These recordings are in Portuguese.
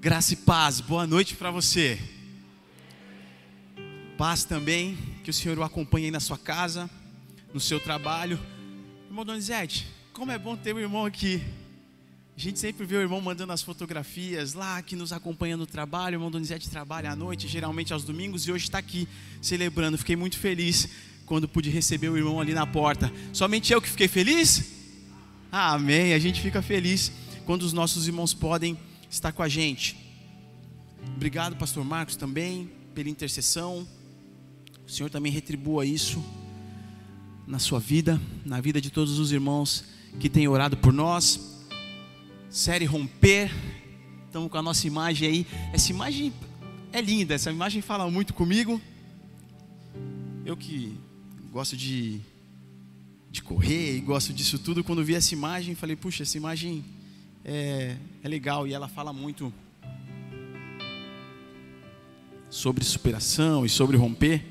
Graça e paz, boa noite para você. Paz também, que o Senhor o acompanhe aí na sua casa, no seu trabalho. Irmão Donizete, como é bom ter um irmão aqui. A gente sempre vê o irmão mandando as fotografias lá, que nos acompanha no trabalho. O irmão Donizete trabalha à noite, geralmente aos domingos, e hoje está aqui celebrando. Fiquei muito feliz quando pude receber o irmão ali na porta. Somente eu que fiquei feliz? Amém. A gente fica feliz quando os nossos irmãos podem estar com a gente. Obrigado, Pastor Marcos, também pela intercessão. O Senhor também retribua isso na sua vida, na vida de todos os irmãos que têm orado por nós. Série Romper. Estamos com a nossa imagem aí. Essa imagem é linda, essa imagem fala muito comigo. Eu que gosto de, de correr e gosto disso tudo, quando vi essa imagem, falei, puxa, essa imagem é, é legal e ela fala muito sobre superação e sobre romper.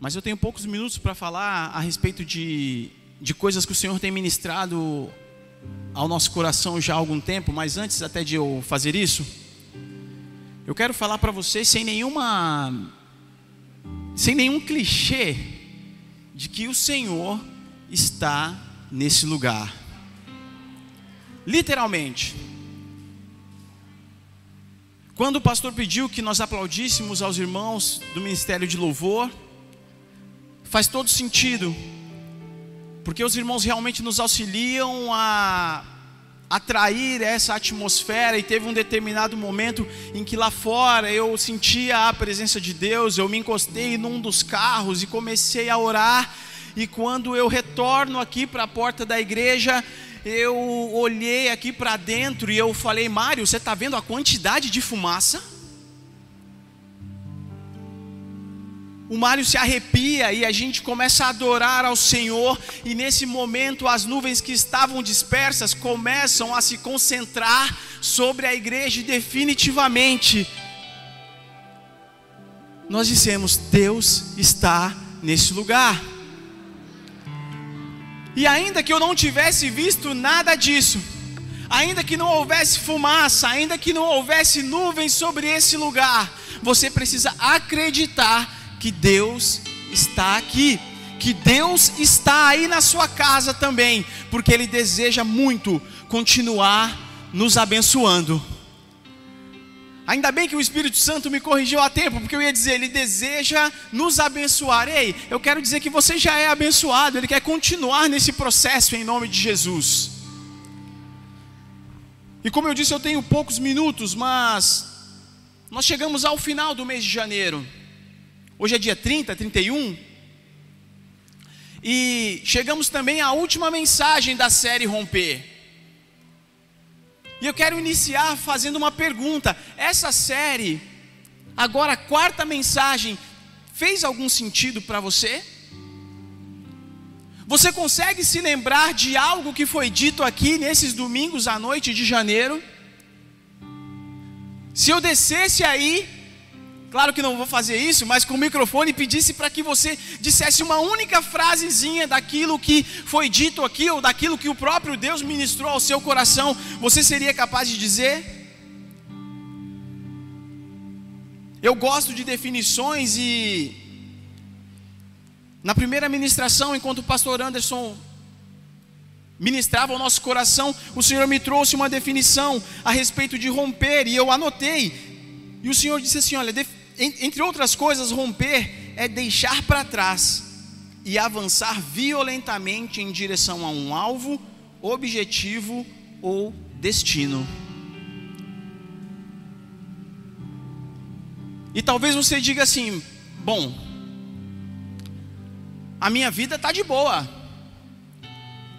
Mas eu tenho poucos minutos para falar a respeito de, de coisas que o Senhor tem ministrado ao nosso coração já há algum tempo, mas antes até de eu fazer isso, eu quero falar para vocês sem nenhuma sem nenhum clichê de que o Senhor está nesse lugar. Literalmente. Quando o pastor pediu que nós aplaudíssemos aos irmãos do ministério de louvor, faz todo sentido, porque os irmãos realmente nos auxiliam a atrair essa atmosfera, e teve um determinado momento em que lá fora eu sentia a presença de Deus, eu me encostei num dos carros e comecei a orar, e quando eu retorno aqui para a porta da igreja, eu olhei aqui para dentro e eu falei, Mário, você está vendo a quantidade de fumaça? O Mário se arrepia e a gente começa a adorar ao Senhor, e nesse momento as nuvens que estavam dispersas começam a se concentrar sobre a igreja definitivamente nós dissemos: Deus está nesse lugar. E ainda que eu não tivesse visto nada disso, ainda que não houvesse fumaça, ainda que não houvesse nuvens sobre esse lugar, você precisa acreditar que Deus está aqui, que Deus está aí na sua casa também, porque Ele deseja muito continuar nos abençoando. Ainda bem que o Espírito Santo me corrigiu a tempo, porque eu ia dizer, Ele deseja nos abençoar. Ei, eu quero dizer que você já é abençoado, Ele quer continuar nesse processo em nome de Jesus. E como eu disse, eu tenho poucos minutos, mas nós chegamos ao final do mês de janeiro. Hoje é dia 30, 31. E chegamos também à última mensagem da série Romper. E eu quero iniciar fazendo uma pergunta. Essa série, agora a quarta mensagem, fez algum sentido para você? Você consegue se lembrar de algo que foi dito aqui nesses domingos à noite de janeiro? Se eu descesse aí Claro que não vou fazer isso, mas com o microfone pedisse para que você dissesse uma única frasezinha daquilo que foi dito aqui, ou daquilo que o próprio Deus ministrou ao seu coração, você seria capaz de dizer? Eu gosto de definições e. Na primeira ministração, enquanto o pastor Anderson ministrava o nosso coração, o Senhor me trouxe uma definição a respeito de romper, e eu anotei. E o Senhor disse assim: olha, entre outras coisas, romper é deixar para trás e avançar violentamente em direção a um alvo, objetivo ou destino. E talvez você diga assim: bom, a minha vida está de boa,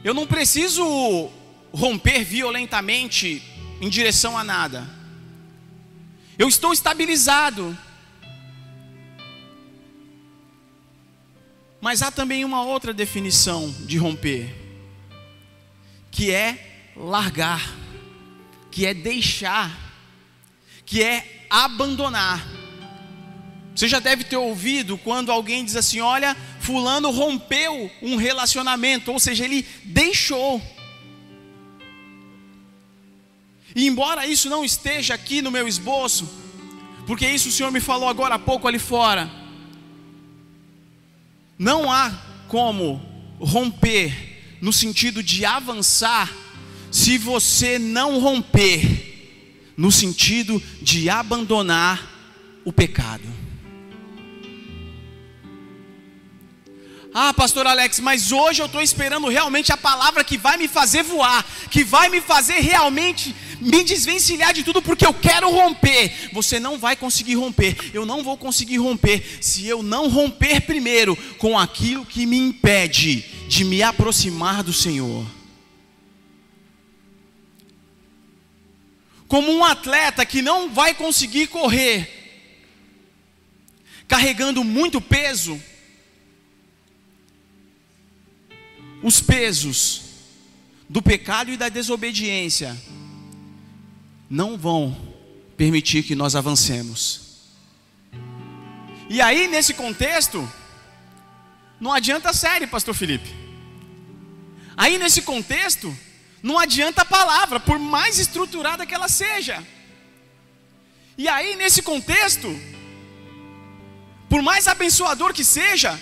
eu não preciso romper violentamente em direção a nada, eu estou estabilizado, Mas há também uma outra definição de romper, que é largar, que é deixar, que é abandonar. Você já deve ter ouvido quando alguém diz assim: olha, Fulano rompeu um relacionamento, ou seja, ele deixou. E embora isso não esteja aqui no meu esboço, porque isso o Senhor me falou agora há pouco ali fora, não há como romper no sentido de avançar se você não romper no sentido de abandonar o pecado. Ah, pastor Alex, mas hoje eu estou esperando realmente a palavra que vai me fazer voar, que vai me fazer realmente me desvencilhar de tudo, porque eu quero romper. Você não vai conseguir romper, eu não vou conseguir romper, se eu não romper primeiro com aquilo que me impede de me aproximar do Senhor. Como um atleta que não vai conseguir correr carregando muito peso, os pesos do pecado e da desobediência não vão permitir que nós avancemos. E aí, nesse contexto, não adianta a série, Pastor Felipe. Aí, nesse contexto, não adianta a palavra, por mais estruturada que ela seja. E aí, nesse contexto, por mais abençoador que seja,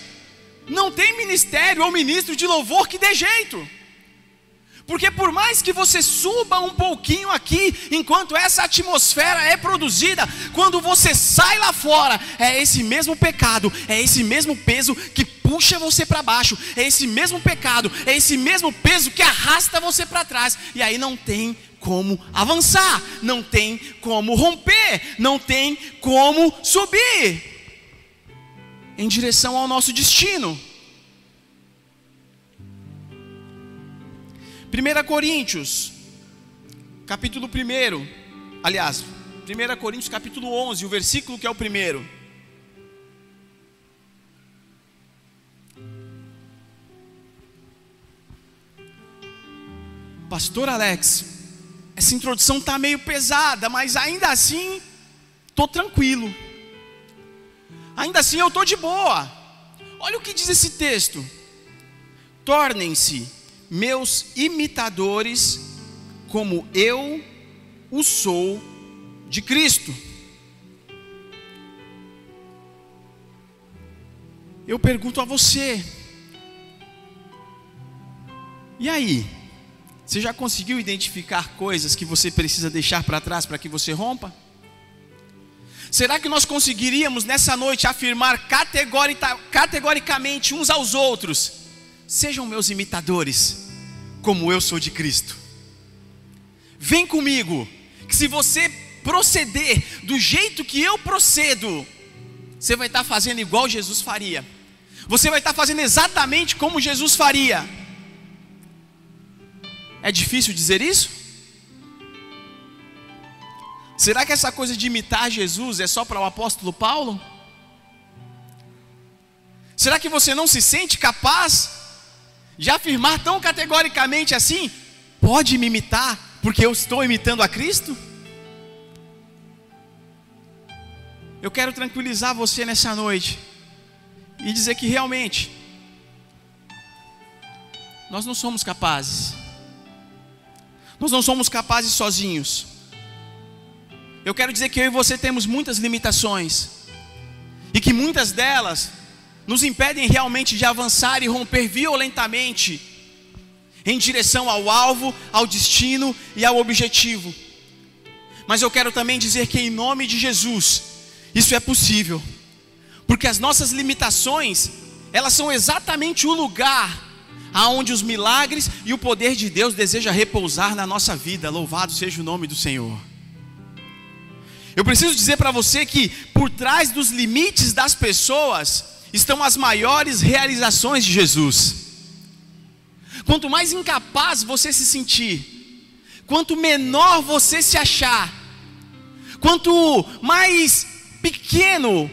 não tem ministério ou ministro de louvor que dê jeito. Porque por mais que você suba um pouquinho aqui, enquanto essa atmosfera é produzida, quando você sai lá fora, é esse mesmo pecado, é esse mesmo peso que puxa você para baixo, é esse mesmo pecado, é esse mesmo peso que arrasta você para trás, e aí não tem como avançar, não tem como romper, não tem como subir em direção ao nosso destino. 1 Coríntios, capítulo 1, aliás, 1 Coríntios capítulo 11, o versículo que é o primeiro. Pastor Alex, essa introdução está meio pesada, mas ainda assim, estou tranquilo. Ainda assim eu estou de boa. Olha o que diz esse texto: tornem-se meus imitadores, como eu o sou de Cristo. Eu pergunto a você, e aí? Você já conseguiu identificar coisas que você precisa deixar para trás para que você rompa? Será que nós conseguiríamos nessa noite afirmar categoricamente uns aos outros: sejam meus imitadores, como eu sou de Cristo? Vem comigo, que se você proceder do jeito que eu procedo, você vai estar fazendo igual Jesus faria. Você vai estar fazendo exatamente como Jesus faria. É difícil dizer isso? Será que essa coisa de imitar Jesus é só para o apóstolo Paulo? Será que você não se sente capaz de afirmar tão categoricamente assim? Pode me imitar, porque eu estou imitando a Cristo? Eu quero tranquilizar você nessa noite e dizer que realmente nós não somos capazes. Nós não somos capazes sozinhos. Eu quero dizer que eu e você temos muitas limitações, e que muitas delas nos impedem realmente de avançar e romper violentamente em direção ao alvo, ao destino e ao objetivo. Mas eu quero também dizer que, em nome de Jesus, isso é possível, porque as nossas limitações, elas são exatamente o lugar aonde os milagres e o poder de Deus deseja repousar na nossa vida. Louvado seja o nome do Senhor. Eu preciso dizer para você que por trás dos limites das pessoas estão as maiores realizações de Jesus. Quanto mais incapaz você se sentir, quanto menor você se achar, quanto mais pequeno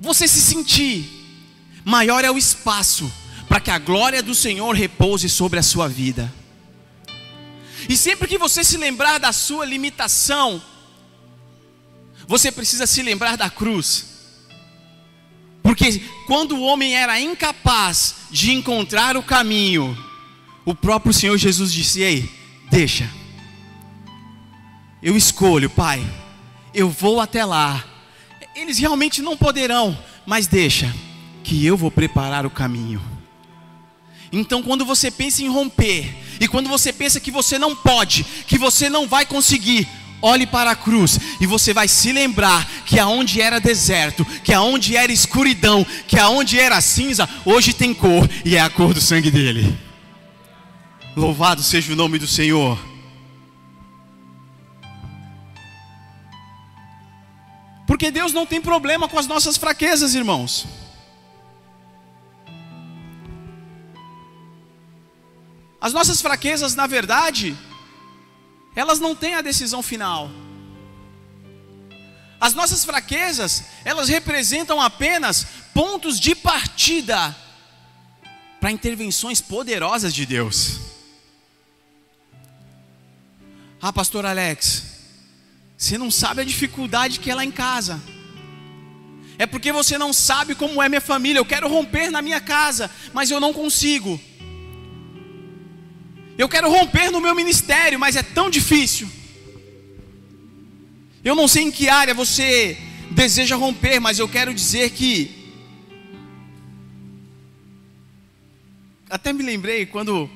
você se sentir, maior é o espaço para que a glória do Senhor repouse sobre a sua vida. E sempre que você se lembrar da sua limitação, você precisa se lembrar da cruz. Porque quando o homem era incapaz de encontrar o caminho, o próprio Senhor Jesus disse: Ei, deixa, eu escolho, Pai, eu vou até lá. Eles realmente não poderão, mas deixa que eu vou preparar o caminho. Então, quando você pensa em romper, e quando você pensa que você não pode, que você não vai conseguir, olhe para a cruz e você vai se lembrar que aonde era deserto, que aonde era escuridão, que aonde era cinza, hoje tem cor e é a cor do sangue dele. Louvado seja o nome do Senhor. Porque Deus não tem problema com as nossas fraquezas, irmãos. As nossas fraquezas, na verdade, elas não têm a decisão final. As nossas fraquezas, elas representam apenas pontos de partida para intervenções poderosas de Deus. Ah, pastor Alex, você não sabe a dificuldade que é lá em casa. É porque você não sabe como é minha família. Eu quero romper na minha casa, mas eu não consigo. Eu quero romper no meu ministério, mas é tão difícil. Eu não sei em que área você deseja romper, mas eu quero dizer que. Até me lembrei quando,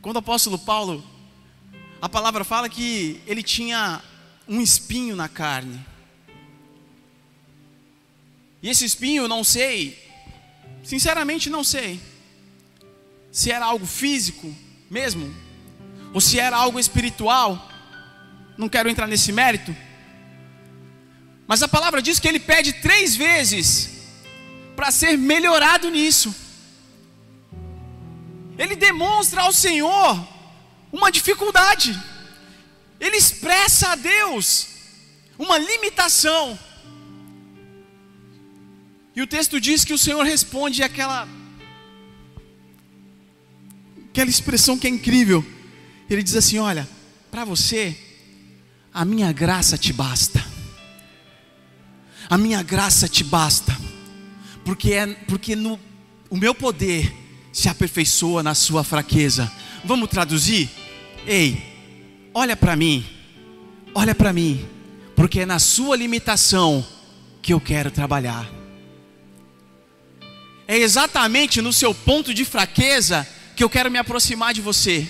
quando o apóstolo Paulo, a palavra fala que ele tinha um espinho na carne. E esse espinho, não sei, sinceramente não sei, se era algo físico, mesmo? Ou se era algo espiritual? Não quero entrar nesse mérito. Mas a palavra diz que ele pede três vezes para ser melhorado nisso. Ele demonstra ao Senhor uma dificuldade. Ele expressa a Deus uma limitação. E o texto diz que o Senhor responde aquela aquela expressão que é incrível. Ele diz assim: Olha, para você, a minha graça te basta. A minha graça te basta, porque é porque no o meu poder se aperfeiçoa na sua fraqueza. Vamos traduzir? Ei, olha para mim, olha para mim, porque é na sua limitação que eu quero trabalhar. É exatamente no seu ponto de fraqueza que eu quero me aproximar de você.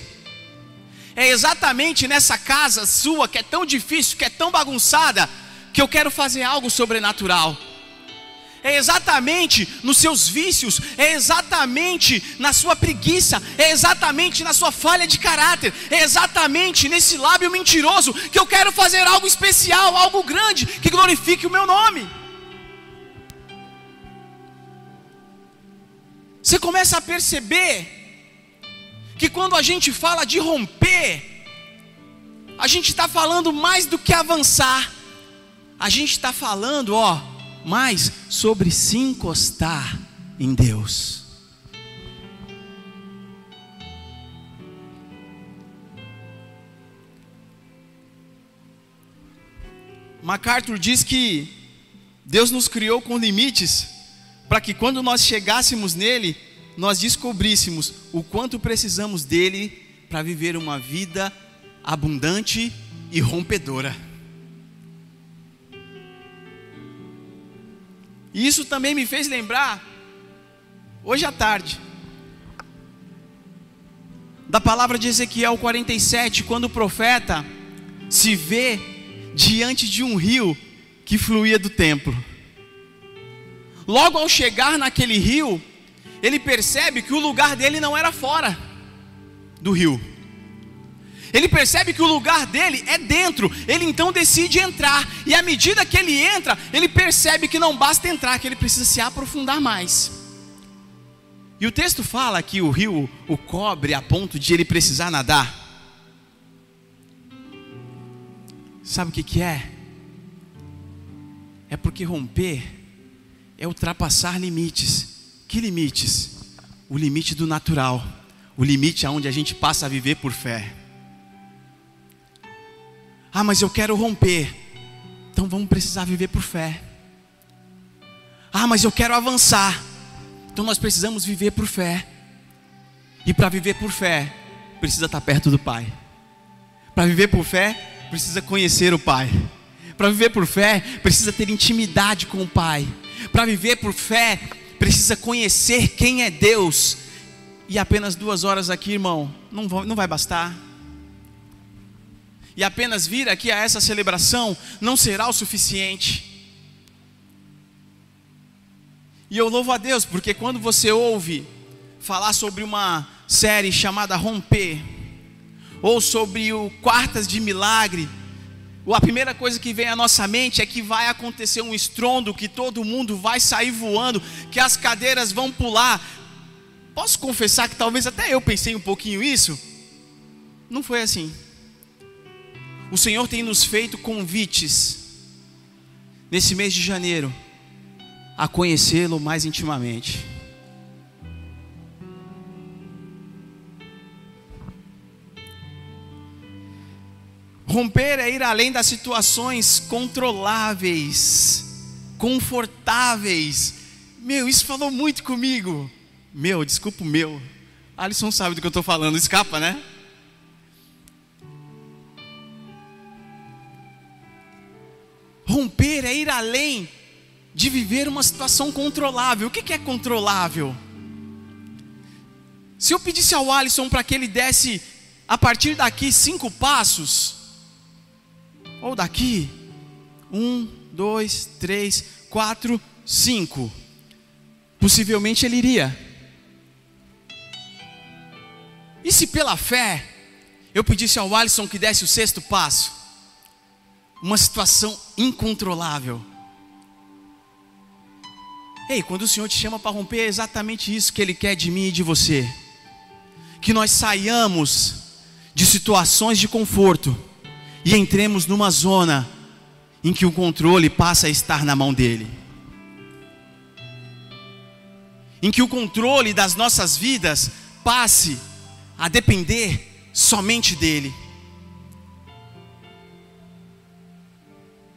É exatamente nessa casa sua que é tão difícil, que é tão bagunçada, que eu quero fazer algo sobrenatural. É exatamente nos seus vícios, é exatamente na sua preguiça, é exatamente na sua falha de caráter, é exatamente nesse lábio mentiroso que eu quero fazer algo especial, algo grande, que glorifique o meu nome. Você começa a perceber que quando a gente fala de romper, a gente está falando mais do que avançar, a gente está falando, ó, mais sobre se encostar em Deus. MacArthur diz que Deus nos criou com limites para que quando nós chegássemos nele, nós descobríssemos o quanto precisamos dele para viver uma vida abundante e rompedora. E isso também me fez lembrar, hoje à tarde, da palavra de Ezequiel 47, quando o profeta se vê diante de um rio que fluía do templo. Logo ao chegar naquele rio, ele percebe que o lugar dele não era fora do rio. Ele percebe que o lugar dele é dentro. Ele então decide entrar. E à medida que ele entra, ele percebe que não basta entrar, que ele precisa se aprofundar mais. E o texto fala que o rio o cobre a ponto de ele precisar nadar. Sabe o que, que é? É porque romper é ultrapassar limites. Que limites? O limite do natural, o limite aonde a gente passa a viver por fé. Ah, mas eu quero romper. Então vamos precisar viver por fé. Ah, mas eu quero avançar. Então nós precisamos viver por fé. E para viver por fé, precisa estar perto do Pai. Para viver por fé, precisa conhecer o Pai. Para viver por fé, precisa ter intimidade com o Pai. Para viver por fé, precisa conhecer quem é Deus. E apenas duas horas aqui, irmão, não, não vai bastar. E apenas vir aqui a essa celebração não será o suficiente. E eu louvo a Deus, porque quando você ouve falar sobre uma série chamada Romper, ou sobre o Quartas de Milagre, a primeira coisa que vem à nossa mente é que vai acontecer um estrondo, que todo mundo vai sair voando, que as cadeiras vão pular. Posso confessar que talvez até eu pensei um pouquinho isso? Não foi assim. O Senhor tem nos feito convites nesse mês de janeiro a conhecê-lo mais intimamente. Romper é ir além das situações controláveis, confortáveis. Meu, isso falou muito comigo. Meu, desculpa o meu. Alisson sabe do que eu estou falando, escapa, né? Romper é ir além de viver uma situação controlável. O que é controlável? Se eu pedisse ao Alisson para que ele desse, a partir daqui, cinco passos, ou daqui, um, dois, três, quatro, cinco, possivelmente ele iria. E se pela fé eu pedisse ao Alisson que desse o sexto passo? Uma situação incontrolável. Ei, quando o Senhor te chama para romper, é exatamente isso que Ele quer de mim e de você. Que nós saiamos de situações de conforto e entremos numa zona em que o controle passa a estar na mão dEle. Em que o controle das nossas vidas passe a depender somente dEle.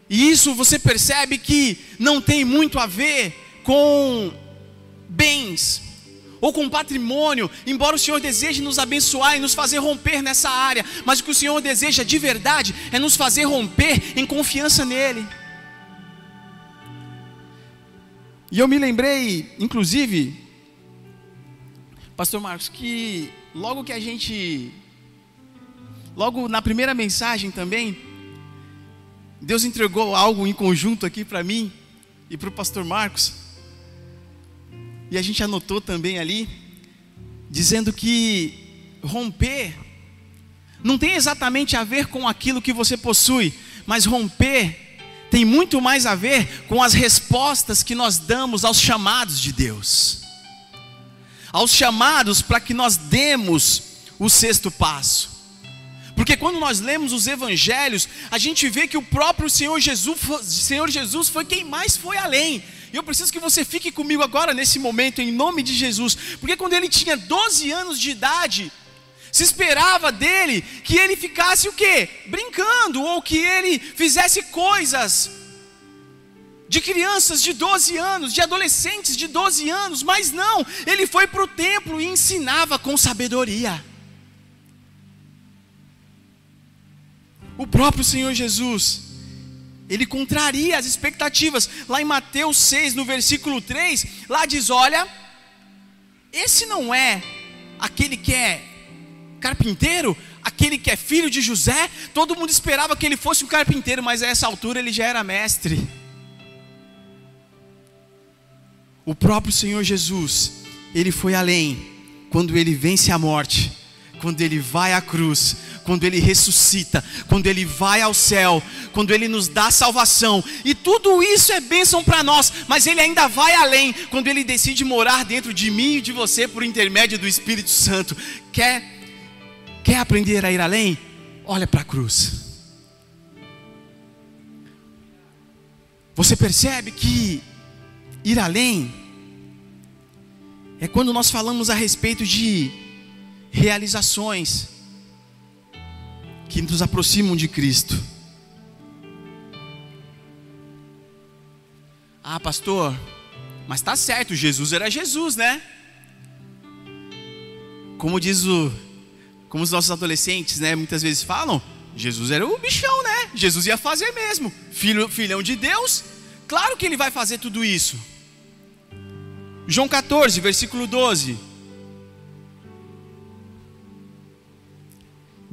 E isso você percebe que não tem muito a ver com bens ou com patrimônio, embora o Senhor deseje nos abençoar e nos fazer romper nessa área, mas o que o Senhor deseja de verdade é nos fazer romper em confiança nele. E eu me lembrei, inclusive, Pastor Marcos, que logo que a gente, logo na primeira mensagem também, Deus entregou algo em conjunto aqui para mim e para o Pastor Marcos e a gente anotou também ali, dizendo que romper não tem exatamente a ver com aquilo que você possui, mas romper tem muito mais a ver com as respostas que nós damos aos chamados de Deus, aos chamados para que nós demos o sexto passo. Porque quando nós lemos os evangelhos, a gente vê que o próprio Senhor Jesus, Senhor Jesus foi quem mais foi além. E eu preciso que você fique comigo agora nesse momento, em nome de Jesus. Porque quando ele tinha 12 anos de idade, se esperava dele que ele ficasse o quê? Brincando, ou que ele fizesse coisas de crianças de 12 anos, de adolescentes de 12 anos, mas não, ele foi para o templo e ensinava com sabedoria. O próprio Senhor Jesus ele contraria as expectativas. Lá em Mateus 6, no versículo 3, lá diz: Olha, esse não é aquele que é carpinteiro, aquele que é filho de José. Todo mundo esperava que ele fosse um carpinteiro, mas a essa altura ele já era mestre. O próprio Senhor Jesus, ele foi além quando ele vence a morte, quando ele vai à cruz, quando Ele ressuscita, quando Ele vai ao céu, quando Ele nos dá salvação, e tudo isso é bênção para nós, mas Ele ainda vai além, quando Ele decide morar dentro de mim e de você por intermédio do Espírito Santo. Quer, quer aprender a ir além? Olha para a cruz. Você percebe que ir além é quando nós falamos a respeito de realizações que nos aproximam de Cristo. Ah, pastor, mas está certo, Jesus era Jesus, né? Como diz o, como os nossos adolescentes, né, muitas vezes falam, Jesus era o bichão, né? Jesus ia fazer mesmo. Filho, filhão de Deus, claro que ele vai fazer tudo isso. João 14, versículo 12.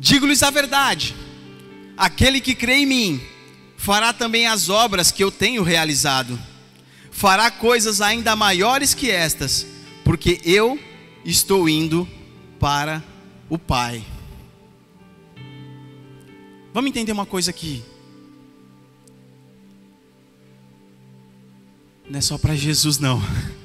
Digo-lhes a verdade: aquele que crê em mim, fará também as obras que eu tenho realizado, fará coisas ainda maiores que estas, porque eu estou indo para o Pai. Vamos entender uma coisa aqui. Não é só para Jesus, não.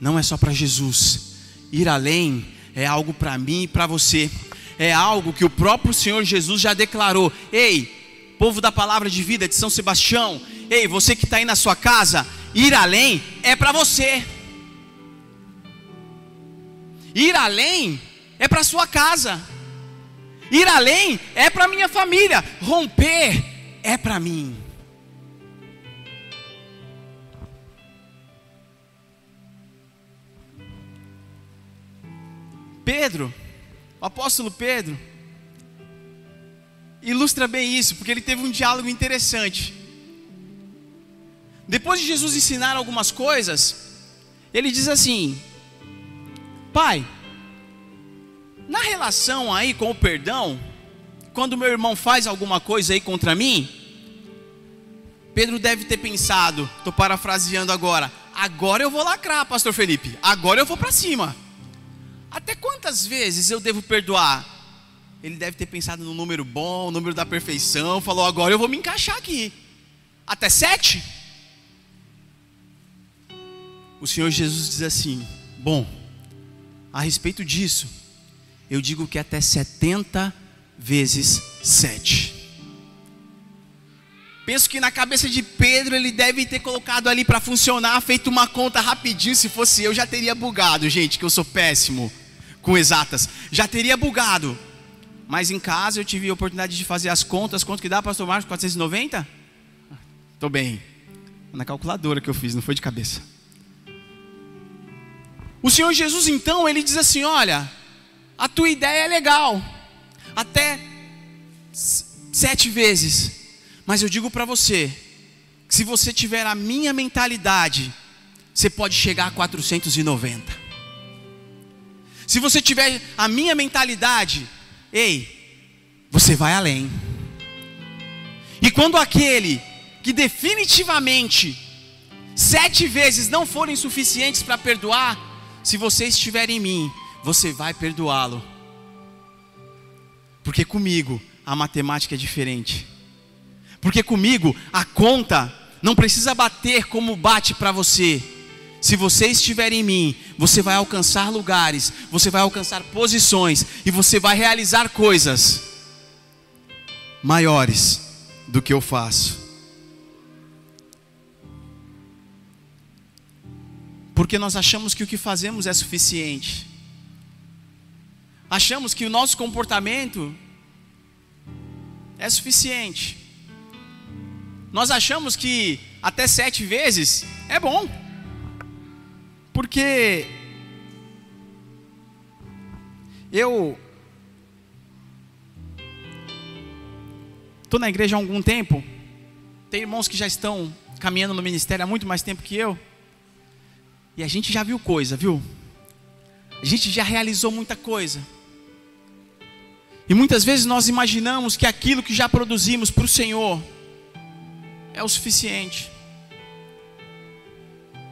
Não é só para Jesus. Ir além é algo para mim e para você. É algo que o próprio Senhor Jesus já declarou. Ei, povo da palavra de vida de São Sebastião. Ei, você que está aí na sua casa. Ir além é para você. Ir além é para sua casa. Ir além é para minha família. Romper é para mim. Pedro, o apóstolo Pedro, ilustra bem isso, porque ele teve um diálogo interessante. Depois de Jesus ensinar algumas coisas, ele diz assim: Pai, na relação aí com o perdão, quando meu irmão faz alguma coisa aí contra mim, Pedro deve ter pensado, estou parafraseando agora, agora eu vou lacrar, pastor Felipe, agora eu vou para cima. Até quantas vezes eu devo perdoar? Ele deve ter pensado no número bom, no número da perfeição, falou, agora eu vou me encaixar aqui. Até sete? O Senhor Jesus diz assim: Bom, a respeito disso, eu digo que até 70 vezes 7. Penso que na cabeça de Pedro ele deve ter colocado ali para funcionar, feito uma conta rapidinho. Se fosse eu, já teria bugado, gente, que eu sou péssimo com exatas. Já teria bugado. Mas em casa eu tive a oportunidade de fazer as contas. Quanto que dá, pastor Marcos? 490? Estou bem. Na calculadora que eu fiz, não foi de cabeça. O Senhor Jesus, então, ele diz assim: Olha, a tua ideia é legal, até sete vezes, mas eu digo para você, que se você tiver a minha mentalidade, você pode chegar a 490. Se você tiver a minha mentalidade, ei, você vai além. E quando aquele que definitivamente sete vezes não forem suficientes para perdoar, se você estiver em mim, você vai perdoá-lo. Porque comigo a matemática é diferente. Porque comigo a conta não precisa bater como bate para você. Se você estiver em mim, você vai alcançar lugares, você vai alcançar posições e você vai realizar coisas maiores do que eu faço. Porque nós achamos que o que fazemos é suficiente achamos que o nosso comportamento é suficiente. Nós achamos que até sete vezes é bom, porque eu estou na igreja há algum tempo, tem irmãos que já estão caminhando no ministério há muito mais tempo que eu, e a gente já viu coisa, viu? A gente já realizou muita coisa. E muitas vezes nós imaginamos que aquilo que já produzimos para o Senhor é o suficiente.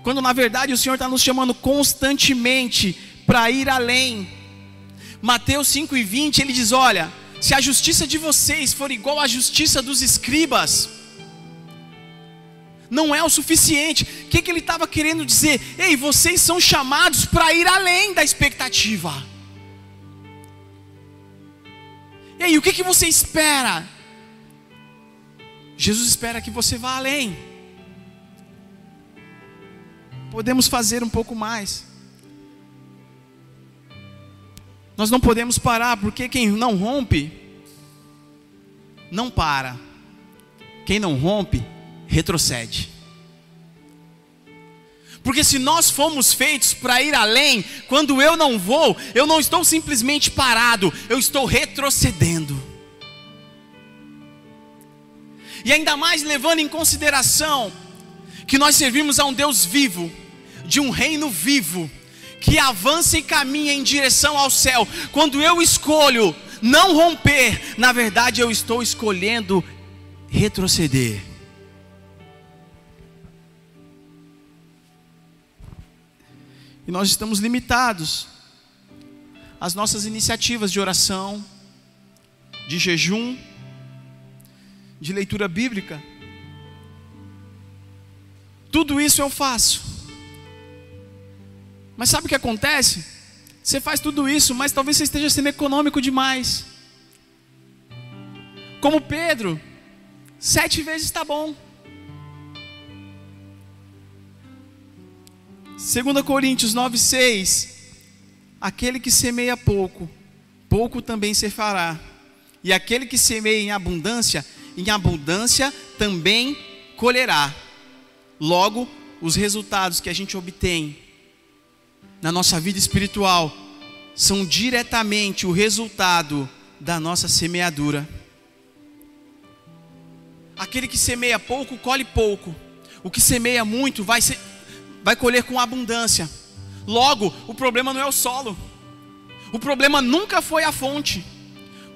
Quando na verdade o Senhor está nos chamando constantemente para ir além. Mateus 5 e 20 ele diz: Olha, se a justiça de vocês for igual à justiça dos escribas, não é o suficiente. O que, que ele estava querendo dizer? Ei, vocês são chamados para ir além da expectativa. E aí, o que, que você espera? Jesus espera que você vá além. Podemos fazer um pouco mais. Nós não podemos parar, porque quem não rompe, não para. Quem não rompe, retrocede. Porque se nós fomos feitos para ir além, quando eu não vou, eu não estou simplesmente parado, eu estou retrocedendo. E ainda mais levando em consideração que nós servimos a um Deus vivo, de um reino vivo, que avança e caminha em direção ao céu. Quando eu escolho não romper, na verdade eu estou escolhendo retroceder. E nós estamos limitados às nossas iniciativas de oração, de jejum, de leitura bíblica. Tudo isso eu faço. Mas sabe o que acontece? Você faz tudo isso, mas talvez você esteja sendo econômico demais. Como Pedro, sete vezes está bom. 2 Coríntios 9,6: Aquele que semeia pouco, pouco também se fará. E aquele que semeia em abundância, em abundância também colherá. Logo, os resultados que a gente obtém na nossa vida espiritual são diretamente o resultado da nossa semeadura. Aquele que semeia pouco, colhe pouco. O que semeia muito vai, vai colher com abundância. Logo, o problema não é o solo. O problema nunca foi a fonte.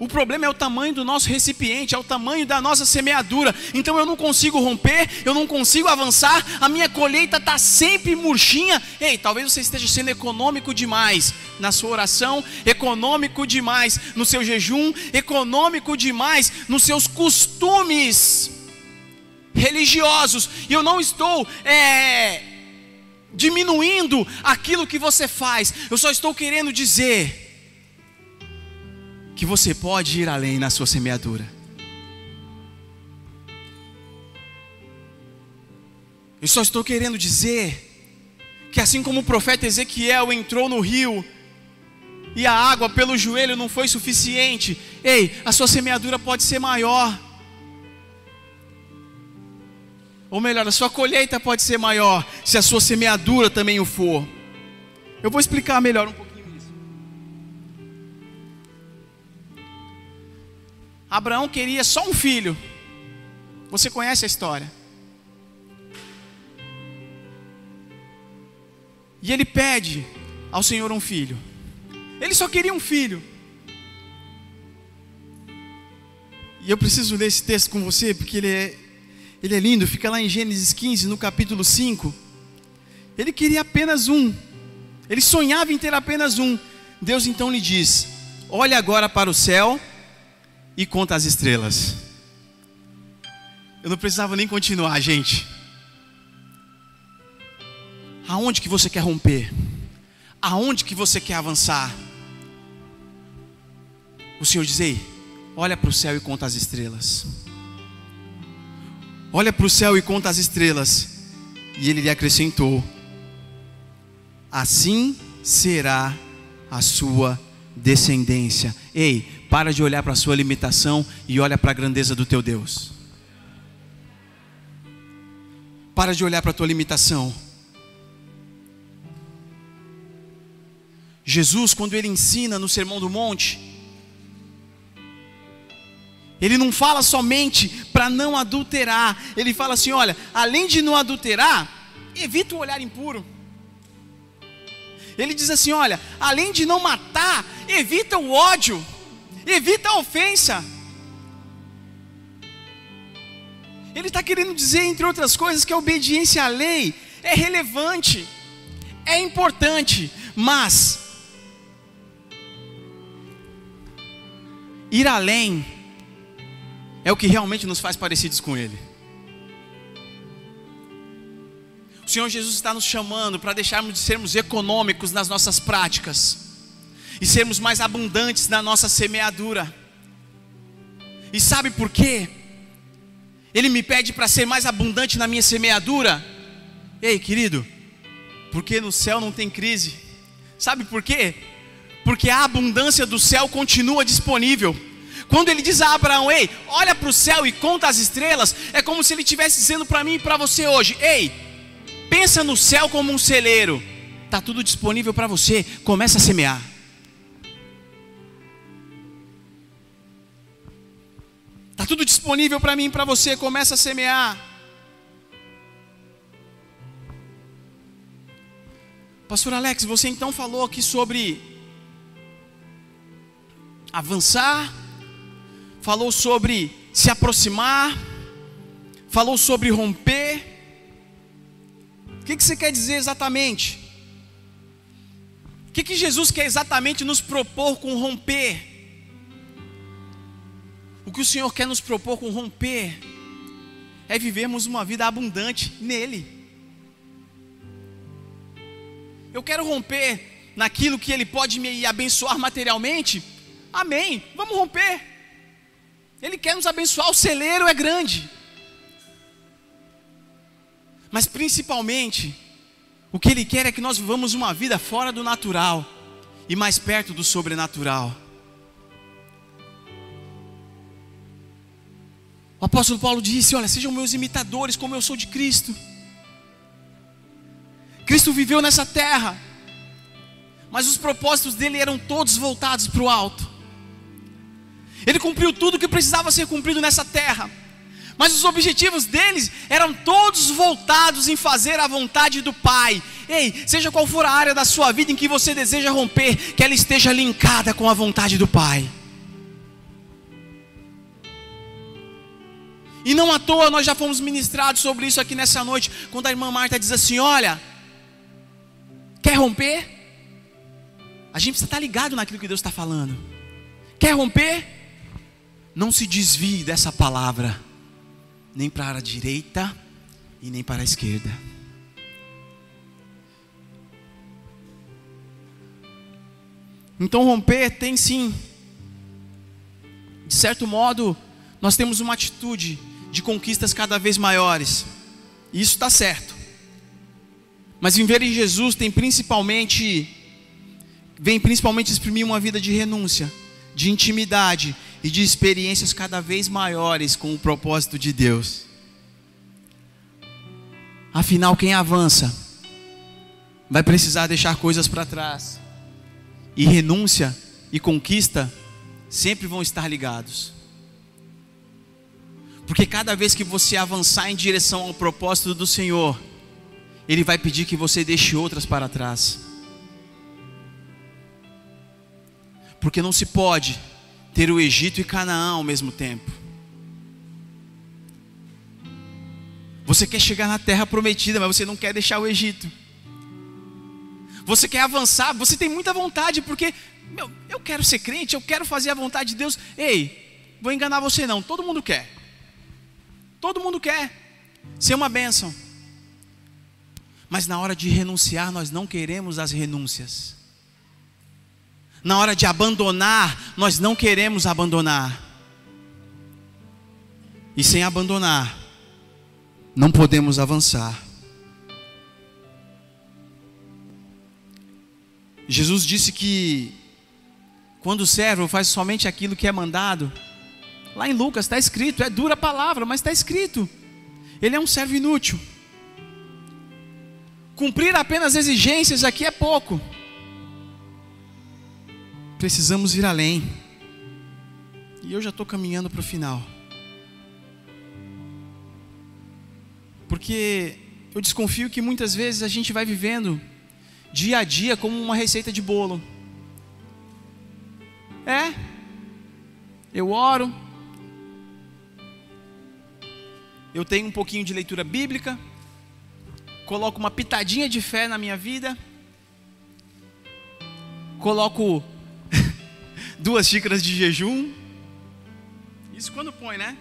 O problema é o tamanho do nosso recipiente, é o tamanho da nossa semeadura. Então eu não consigo romper, eu não consigo avançar, a minha colheita está sempre murchinha. Ei, talvez você esteja sendo econômico demais na sua oração, econômico demais no seu jejum, econômico demais nos seus costumes religiosos. E eu não estou é, diminuindo aquilo que você faz, eu só estou querendo dizer que você pode ir além na sua semeadura. Eu só estou querendo dizer que assim como o profeta Ezequiel entrou no rio e a água pelo joelho não foi suficiente, ei, a sua semeadura pode ser maior. Ou melhor, a sua colheita pode ser maior se a sua semeadura também o for. Eu vou explicar melhor um pouco. Abraão queria só um filho. Você conhece a história? E ele pede ao Senhor um filho. Ele só queria um filho. E eu preciso ler esse texto com você, porque ele é, ele é lindo. Fica lá em Gênesis 15, no capítulo 5. Ele queria apenas um. Ele sonhava em ter apenas um. Deus então lhe diz: Olhe agora para o céu e conta as estrelas. Eu não precisava nem continuar, gente. Aonde que você quer romper? Aonde que você quer avançar? O Senhor diz: Ei, olha para o céu e conta as estrelas. Olha para o céu e conta as estrelas. E ele lhe acrescentou: Assim será a sua descendência. Ei, para de olhar para a sua limitação e olha para a grandeza do teu Deus. Para de olhar para a tua limitação. Jesus, quando ele ensina no Sermão do Monte, ele não fala somente para não adulterar, ele fala assim: olha, além de não adulterar, evita o olhar impuro. Ele diz assim: olha, além de não matar, evita o ódio evita a ofensa. Ele está querendo dizer, entre outras coisas, que a obediência à lei é relevante, é importante, mas ir além é o que realmente nos faz parecidos com Ele. O Senhor Jesus está nos chamando para deixarmos de sermos econômicos nas nossas práticas e sermos mais abundantes na nossa semeadura. E sabe por quê? Ele me pede para ser mais abundante na minha semeadura. Ei, querido, porque no céu não tem crise. Sabe por quê? Porque a abundância do céu continua disponível. Quando ele diz a Abraão, ei, olha para o céu e conta as estrelas, é como se ele estivesse dizendo para mim e para você hoje: ei, Pensa no céu como um celeiro. Tá tudo disponível para você. Começa a semear. Tá tudo disponível para mim para você. Começa a semear. Pastor Alex, você então falou aqui sobre avançar, falou sobre se aproximar, falou sobre romper. O que, que você quer dizer exatamente? O que, que Jesus quer exatamente nos propor com romper? O que o Senhor quer nos propor com romper é vivermos uma vida abundante nele. Eu quero romper naquilo que Ele pode me abençoar materialmente. Amém. Vamos romper. Ele quer nos abençoar, o celeiro é grande. Mas principalmente, o que Ele quer é que nós vivamos uma vida fora do natural e mais perto do sobrenatural. O apóstolo Paulo disse: Olha, sejam meus imitadores, como eu sou de Cristo. Cristo viveu nessa terra, mas os propósitos dele eram todos voltados para o alto. Ele cumpriu tudo que precisava ser cumprido nessa terra. Mas os objetivos deles eram todos voltados em fazer a vontade do Pai. Ei, seja qual for a área da sua vida em que você deseja romper, que ela esteja linkada com a vontade do Pai. E não à toa nós já fomos ministrados sobre isso aqui nessa noite, quando a irmã Marta diz assim: Olha, quer romper? A gente precisa estar ligado naquilo que Deus está falando. Quer romper? Não se desvie dessa palavra nem para a direita e nem para a esquerda. Então romper tem sim, de certo modo, nós temos uma atitude de conquistas cada vez maiores. Isso está certo. Mas viver em Jesus tem principalmente vem principalmente exprimir uma vida de renúncia, de intimidade e de experiências cada vez maiores com o propósito de Deus. Afinal, quem avança vai precisar deixar coisas para trás. E renúncia e conquista sempre vão estar ligados. Porque cada vez que você avançar em direção ao propósito do Senhor, Ele vai pedir que você deixe outras para trás. Porque não se pode ter o Egito e Canaã ao mesmo tempo. Você quer chegar na terra prometida, mas você não quer deixar o Egito. Você quer avançar, você tem muita vontade, porque meu, eu quero ser crente, eu quero fazer a vontade de Deus. Ei, vou enganar você não, todo mundo quer. Todo mundo quer ser uma bênção. Mas na hora de renunciar, nós não queremos as renúncias na hora de abandonar, nós não queremos abandonar. E sem abandonar, não podemos avançar. Jesus disse que quando o servo faz somente aquilo que é mandado, lá em Lucas está escrito, é dura a palavra, mas está escrito, ele é um servo inútil. Cumprir apenas exigências aqui é pouco precisamos ir além. E eu já estou caminhando para o final. Porque eu desconfio que muitas vezes a gente vai vivendo dia a dia como uma receita de bolo. É, eu oro, eu tenho um pouquinho de leitura bíblica, coloco uma pitadinha de fé na minha vida, coloco duas xícaras de jejum. Isso quando põe, né?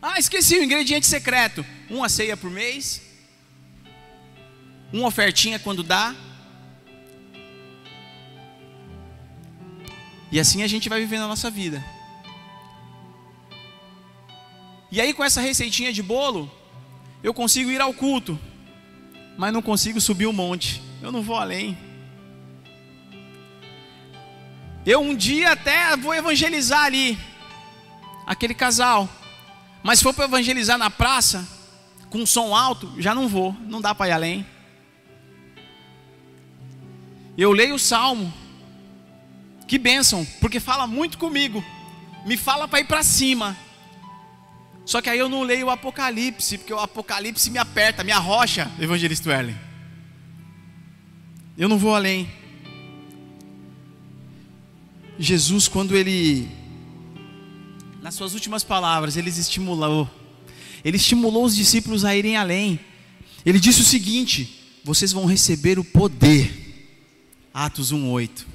Ah, esqueci o ingrediente secreto. Uma ceia por mês. Uma ofertinha quando dá. E assim a gente vai vivendo a nossa vida. E aí com essa receitinha de bolo, eu consigo ir ao culto, mas não consigo subir o monte. Eu não vou além. Eu um dia até vou evangelizar ali, aquele casal. Mas se for para evangelizar na praça, com som alto, já não vou, não dá para ir além. Eu leio o salmo, que bênção, porque fala muito comigo, me fala para ir para cima. Só que aí eu não leio o Apocalipse, porque o Apocalipse me aperta, me arrocha, evangelista Erlen. Eu não vou além. Jesus, quando ele, nas suas últimas palavras, ele estimulou, ele estimulou os discípulos a irem além. Ele disse o seguinte: vocês vão receber o poder. Atos 1:8.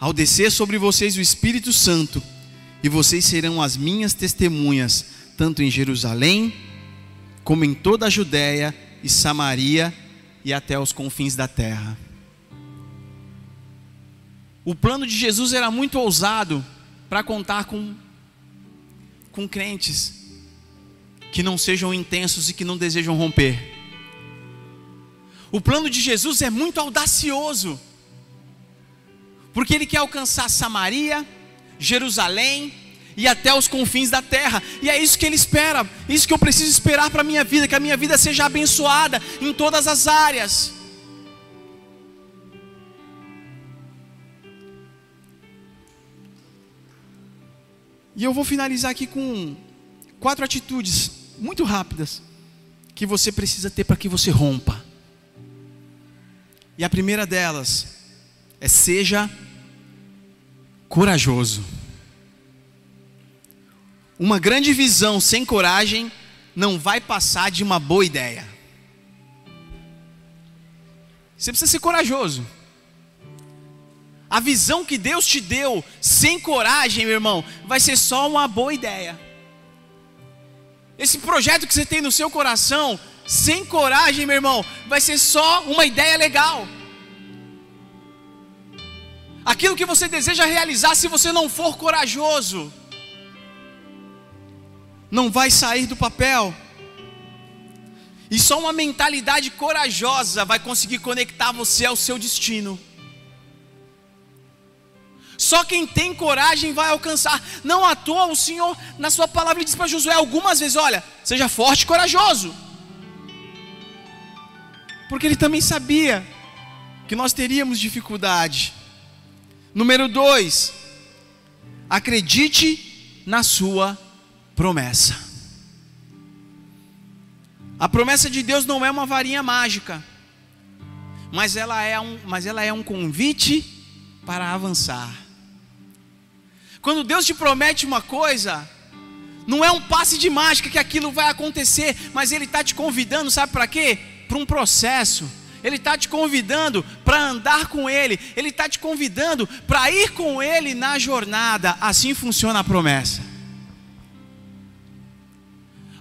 Ao descer sobre vocês o Espírito Santo, e vocês serão as minhas testemunhas, tanto em Jerusalém, como em toda a Judéia e Samaria e até os confins da terra. O plano de Jesus era muito ousado para contar com, com crentes que não sejam intensos e que não desejam romper. O plano de Jesus é muito audacioso, porque ele quer alcançar Samaria, Jerusalém e até os confins da terra. E é isso que ele espera, isso que eu preciso esperar para a minha vida, que a minha vida seja abençoada em todas as áreas. E eu vou finalizar aqui com quatro atitudes muito rápidas que você precisa ter para que você rompa. E a primeira delas é seja corajoso. Uma grande visão sem coragem não vai passar de uma boa ideia. Você precisa ser corajoso. A visão que Deus te deu sem coragem, meu irmão, vai ser só uma boa ideia. Esse projeto que você tem no seu coração, sem coragem, meu irmão, vai ser só uma ideia legal aquilo que você deseja realizar, se você não for corajoso, não vai sair do papel. E só uma mentalidade corajosa vai conseguir conectar você ao seu destino. Só quem tem coragem vai alcançar. Não à toa o Senhor, na sua palavra, diz para Josué algumas vezes: Olha, seja forte e corajoso. Porque ele também sabia que nós teríamos dificuldade. Número dois, acredite na sua promessa. A promessa de Deus não é uma varinha mágica, mas ela é um, mas ela é um convite para avançar. Quando Deus te promete uma coisa, não é um passe de mágica que aquilo vai acontecer, mas Ele está te convidando, sabe para quê? Para um processo ele está te convidando para andar com Ele, Ele está te convidando para ir com Ele na jornada. Assim funciona a promessa.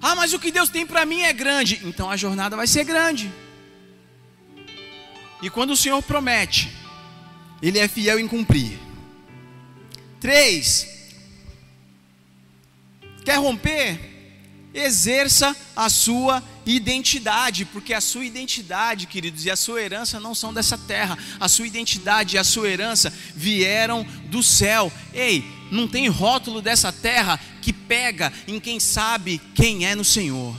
Ah, mas o que Deus tem para mim é grande, então a jornada vai ser grande. E quando o Senhor promete, Ele é fiel em cumprir. Três, quer romper? Exerça a sua identidade, porque a sua identidade, queridos, e a sua herança não são dessa terra. A sua identidade e a sua herança vieram do céu. Ei, não tem rótulo dessa terra que pega em quem sabe quem é no Senhor.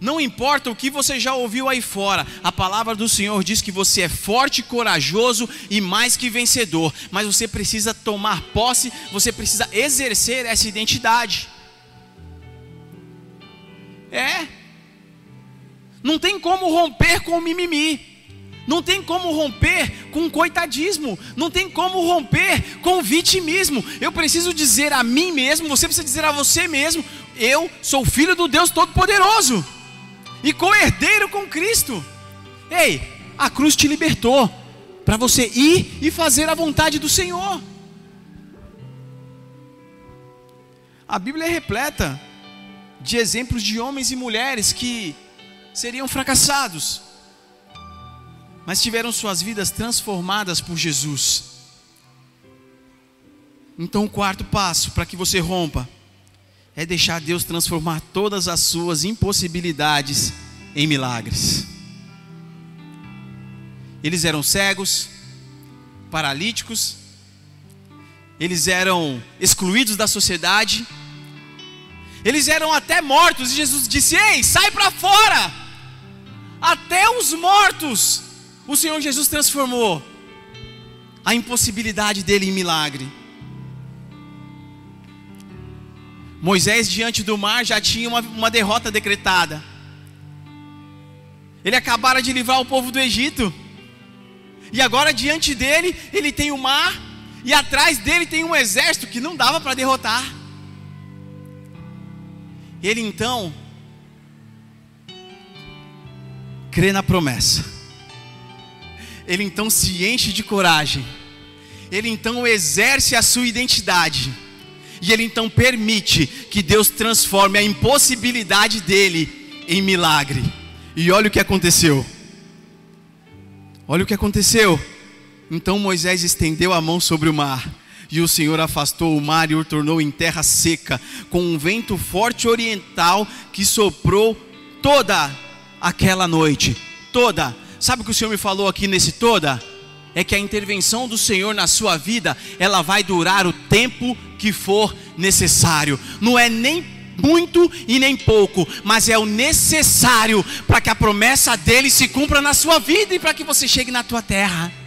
Não importa o que você já ouviu aí fora, a palavra do Senhor diz que você é forte, corajoso e mais que vencedor, mas você precisa tomar posse, você precisa exercer essa identidade. É. Não tem como romper com o mimimi. Não tem como romper com coitadismo. Não tem como romper com vitimismo. Eu preciso dizer a mim mesmo, você precisa dizer a você mesmo: eu sou filho do Deus Todo-Poderoso e co-herdeiro com Cristo. Ei, a cruz te libertou para você ir e fazer a vontade do Senhor. A Bíblia é repleta de exemplos de homens e mulheres que seriam fracassados, mas tiveram suas vidas transformadas por Jesus. Então, o quarto passo para que você rompa é deixar Deus transformar todas as suas impossibilidades em milagres. Eles eram cegos, paralíticos, eles eram excluídos da sociedade, Eles eram até mortos e Jesus disse: Ei, sai para fora. Até os mortos o Senhor Jesus transformou a impossibilidade dele em milagre. Moisés, diante do mar, já tinha uma, uma derrota decretada. Ele acabara de livrar o povo do Egito. E agora, diante dele, ele tem o mar. E atrás dele tem um exército que não dava para derrotar. Ele então crê na promessa. Ele então se enche de coragem. Ele então exerce a sua identidade. E ele então permite que Deus transforme a impossibilidade dele em milagre. E olha o que aconteceu. Olha o que aconteceu. Então Moisés estendeu a mão sobre o mar e o Senhor afastou o mar e o tornou em terra seca, com um vento forte oriental que soprou toda aquela noite. Toda. Sabe o que o Senhor me falou aqui nesse toda? É que a intervenção do Senhor na sua vida, ela vai durar o tempo que for necessário. Não é nem muito e nem pouco, mas é o necessário para que a promessa dele se cumpra na sua vida e para que você chegue na tua terra.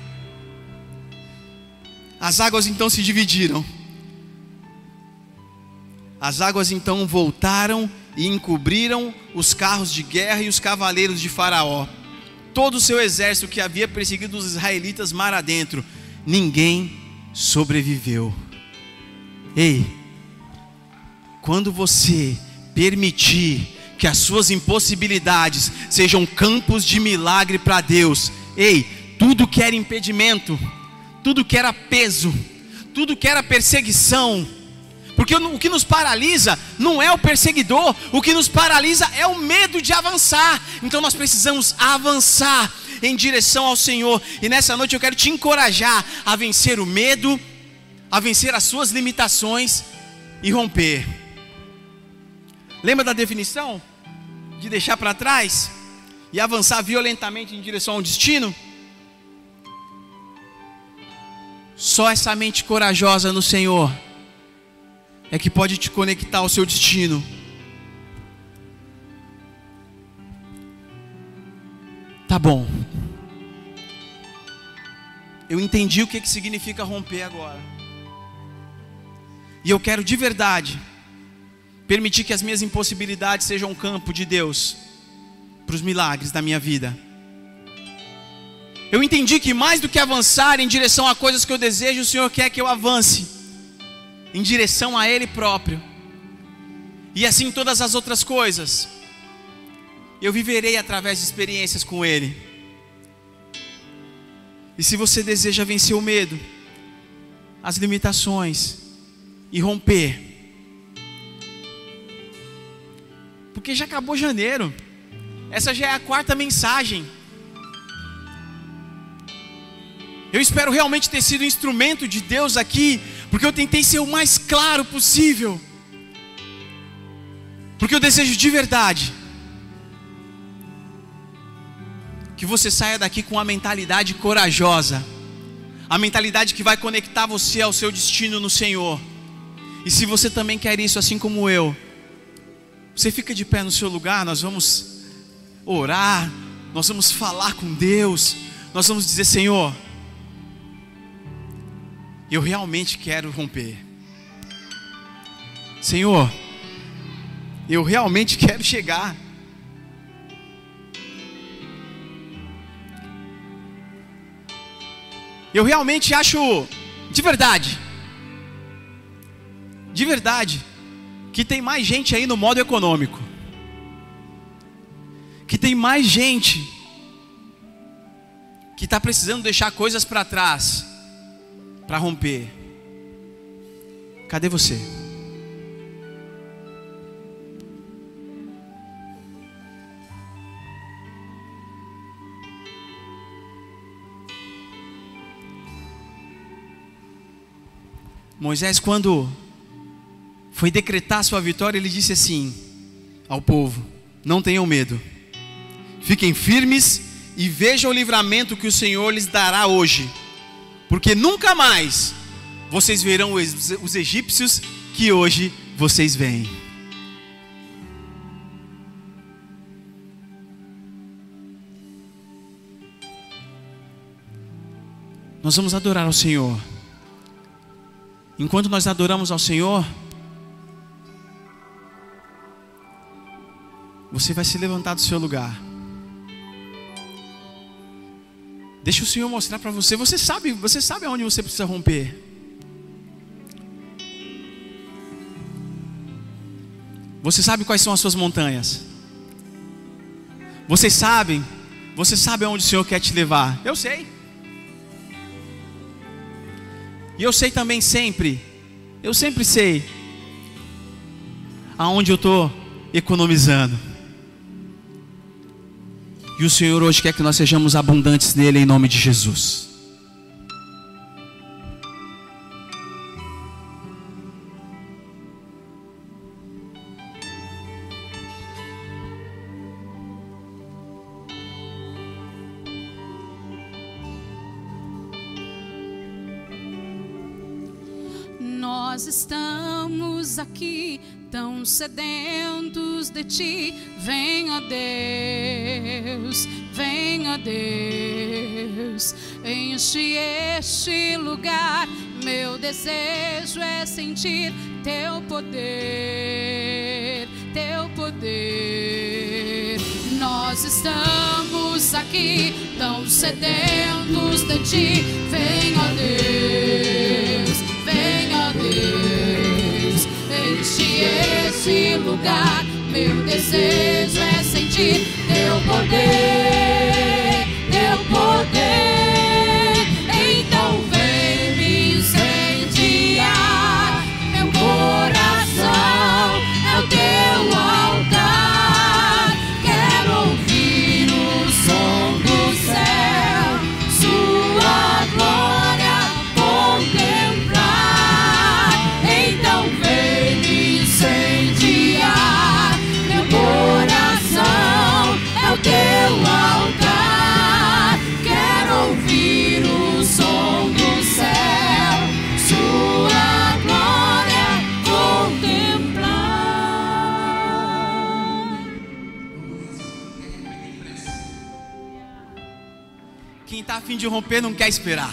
As águas então se dividiram. As águas então voltaram e encobriram os carros de guerra e os cavaleiros de Faraó. Todo o seu exército que havia perseguido os israelitas mar adentro, ninguém sobreviveu. Ei, quando você permitir que as suas impossibilidades sejam campos de milagre para Deus, ei, tudo que era impedimento, tudo que era peso, tudo que era perseguição, porque o que nos paralisa não é o perseguidor, o que nos paralisa é o medo de avançar. Então nós precisamos avançar em direção ao Senhor. E nessa noite eu quero te encorajar a vencer o medo, a vencer as suas limitações e romper. Lembra da definição? De deixar para trás e avançar violentamente em direção ao destino? Só essa mente corajosa no Senhor é que pode te conectar ao seu destino. Tá bom. Eu entendi o que, que significa romper agora. E eu quero de verdade permitir que as minhas impossibilidades sejam um campo de Deus para os milagres da minha vida. Eu entendi que mais do que avançar em direção a coisas que eu desejo, o Senhor quer que eu avance em direção a Ele próprio. E assim todas as outras coisas. Eu viverei através de experiências com Ele. E se você deseja vencer o medo, as limitações e romper, porque já acabou janeiro, essa já é a quarta mensagem. Eu espero realmente ter sido instrumento de Deus aqui, porque eu tentei ser o mais claro possível. Porque eu desejo de verdade que você saia daqui com uma mentalidade corajosa, a mentalidade que vai conectar você ao seu destino no Senhor. E se você também quer isso, assim como eu, você fica de pé no seu lugar, nós vamos orar, nós vamos falar com Deus, nós vamos dizer: Senhor, eu realmente quero romper. Senhor, eu realmente quero chegar. Eu realmente acho, de verdade, de verdade, que tem mais gente aí no modo econômico, que tem mais gente que está precisando deixar coisas para trás para romper. Cadê você? Moisés, quando foi decretar sua vitória, ele disse assim ao povo: Não tenham medo, fiquem firmes e vejam o livramento que o Senhor lhes dará hoje porque nunca mais vocês verão os egípcios que hoje vocês veem. Nós vamos adorar ao Senhor. Enquanto nós adoramos ao Senhor, você vai se levantar do seu lugar. Deixa o Senhor mostrar para você. Você sabe, você sabe aonde você precisa romper. Você sabe quais são as suas montanhas. Vocês sabem, você sabe aonde o Senhor quer te levar. Eu sei. E eu sei também sempre, eu sempre sei aonde eu estou economizando. E o Senhor hoje quer que nós sejamos abundantes nele em nome de Jesus. Nós estamos aqui tão sedentos de ti. Venha Deus, venha Deus, enche este lugar. Meu desejo é sentir teu poder, teu poder. Nós estamos aqui tão sedentos de ti. Venha Deus, esse lugar. Meu desejo é sentir teu poder, Afim de romper não quer esperar.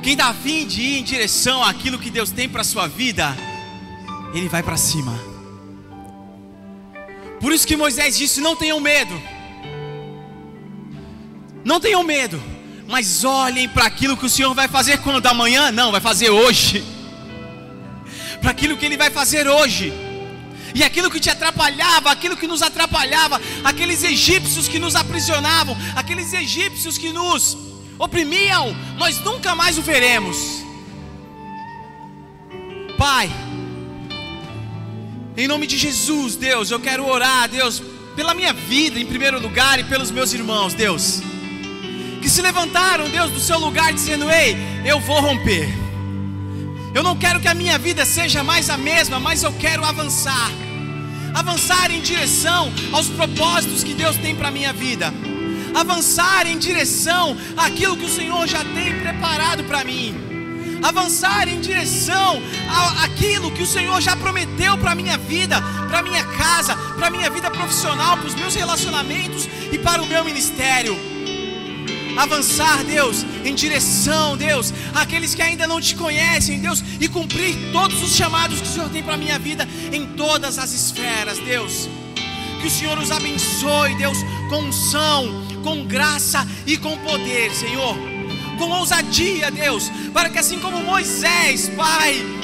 Quem está afim de ir em direção àquilo que Deus tem para a sua vida, ele vai para cima. Por isso que Moisés disse: Não tenham medo. Não tenham medo. Mas olhem para aquilo que o Senhor vai fazer quando? Amanhã? Não, vai fazer hoje. Para aquilo que Ele vai fazer hoje. E aquilo que te atrapalhava, aquilo que nos atrapalhava, aqueles egípcios que nos aprisionavam, aqueles egípcios que nos oprimiam, nós nunca mais o veremos. Pai, em nome de Jesus, Deus, eu quero orar, Deus, pela minha vida em primeiro lugar e pelos meus irmãos, Deus, que se levantaram, Deus, do seu lugar dizendo: Ei, eu vou romper. Eu não quero que a minha vida seja mais a mesma, mas eu quero avançar. Avançar em direção aos propósitos que Deus tem para a minha vida. Avançar em direção àquilo que o Senhor já tem preparado para mim. Avançar em direção àquilo que o Senhor já prometeu para a minha vida, para a minha casa, para a minha vida profissional, para os meus relacionamentos e para o meu ministério avançar, Deus, em direção, Deus, àqueles que ainda não te conhecem, Deus, e cumprir todos os chamados que o Senhor tem para a minha vida em todas as esferas, Deus. Que o Senhor os abençoe, Deus, com unção, com graça e com poder, Senhor. Com ousadia, Deus, para que assim como Moisés, Pai,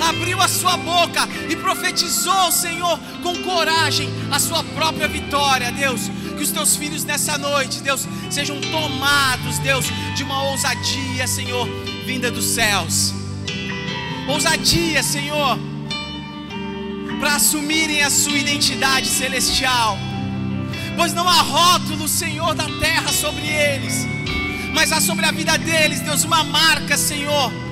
abriu a sua boca e profetizou, Senhor, com coragem a sua própria vitória, Deus. Que os teus filhos nessa noite, Deus, sejam tomados, Deus, de uma ousadia, Senhor, vinda dos céus. Ousadia, Senhor, para assumirem a sua identidade celestial. Pois não há rótulo, Senhor, da terra sobre eles, mas há sobre a vida deles, Deus, uma marca, Senhor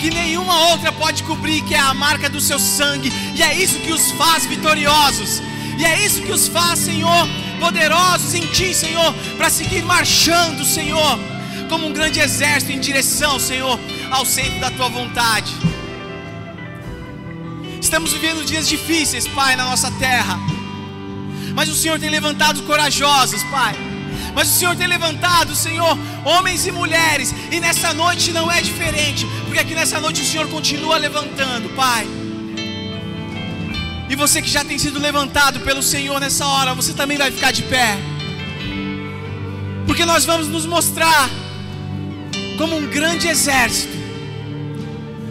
que nenhuma outra pode cobrir, que é a marca do seu sangue, e é isso que os faz vitoriosos, e é isso que os faz, Senhor, poderosos em Ti, Senhor, para seguir marchando, Senhor, como um grande exército em direção, Senhor, ao centro da Tua vontade. Estamos vivendo dias difíceis, Pai, na nossa terra, mas o Senhor tem levantado corajosos, Pai, Mas o Senhor tem levantado, Senhor, homens e mulheres. E nessa noite não é diferente. Porque aqui nessa noite o Senhor continua levantando, Pai. E você que já tem sido levantado pelo Senhor nessa hora, você também vai ficar de pé. Porque nós vamos nos mostrar como um grande exército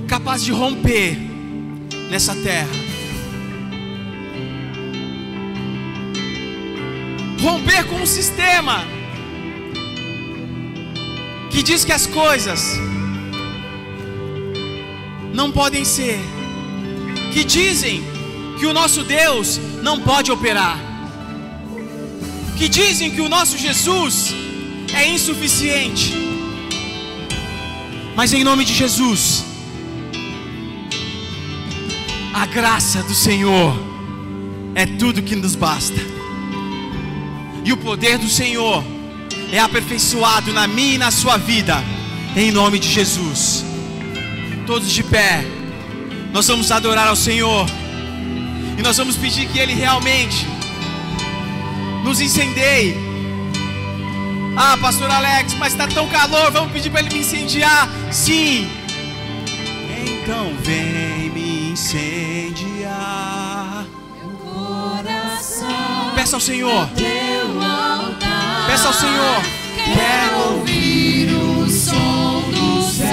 capaz de romper nessa terra. Romper com um sistema que diz que as coisas não podem ser, que dizem que o nosso Deus não pode operar, que dizem que o nosso Jesus é insuficiente. Mas em nome de Jesus, a graça do Senhor é tudo que nos basta. E o poder do Senhor é aperfeiçoado na minha e na sua vida, em nome de Jesus. Todos de pé, nós vamos adorar ao Senhor, e nós vamos pedir que Ele realmente nos incendeie. Ah, Pastor Alex, mas está tão calor, vamos pedir para Ele me incendiar? Sim. Então vem me incendiar. Meu coração. Peça ao Senhor. Peça ao Senhor. Quero ouvir o som do céu,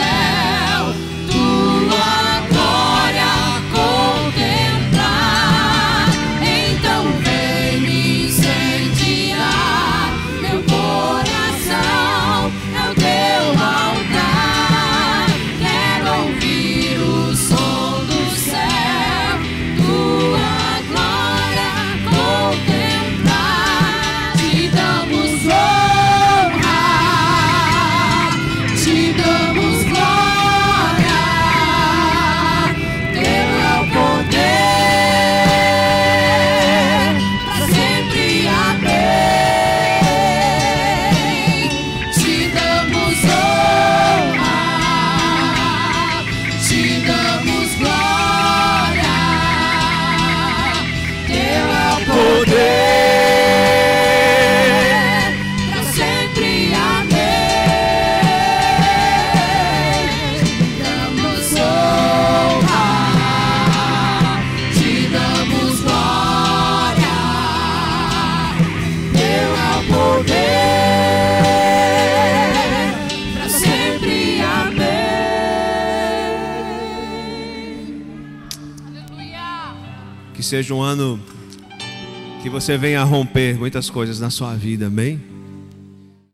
seja um ano que você venha romper muitas coisas na sua vida, amém?